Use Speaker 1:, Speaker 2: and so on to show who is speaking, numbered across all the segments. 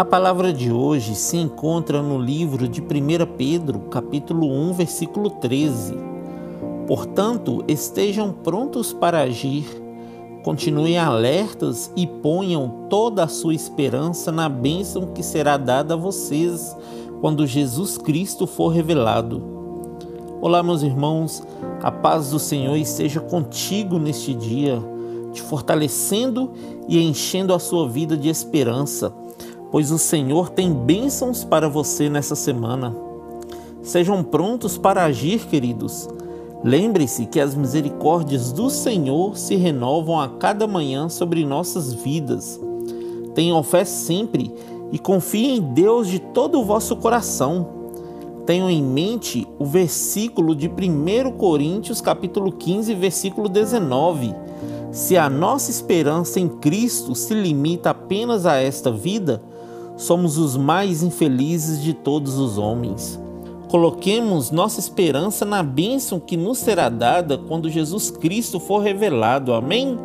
Speaker 1: A palavra de hoje se encontra no livro de 1 Pedro, capítulo 1, versículo 13. Portanto, estejam prontos para agir, continuem alertas e ponham toda a sua esperança na bênção que será dada a vocês quando Jesus Cristo for revelado. Olá, meus irmãos, a paz do Senhor esteja contigo neste dia, te fortalecendo e enchendo a sua vida de esperança pois o Senhor tem bênçãos para você nessa semana. Sejam prontos para agir, queridos. Lembre-se que as misericórdias do Senhor se renovam a cada manhã sobre nossas vidas. Tenham fé sempre e confiem em Deus de todo o vosso coração. Tenham em mente o versículo de 1 Coríntios, capítulo 15, versículo 19. Se a nossa esperança em Cristo se limita apenas a esta vida, somos os mais infelizes de todos os homens. Coloquemos nossa esperança na bênção que nos será dada quando Jesus Cristo for revelado. Amém?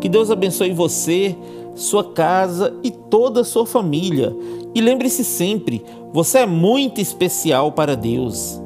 Speaker 1: Que Deus abençoe você, sua casa e toda a sua família. E lembre-se sempre: você é muito especial para Deus.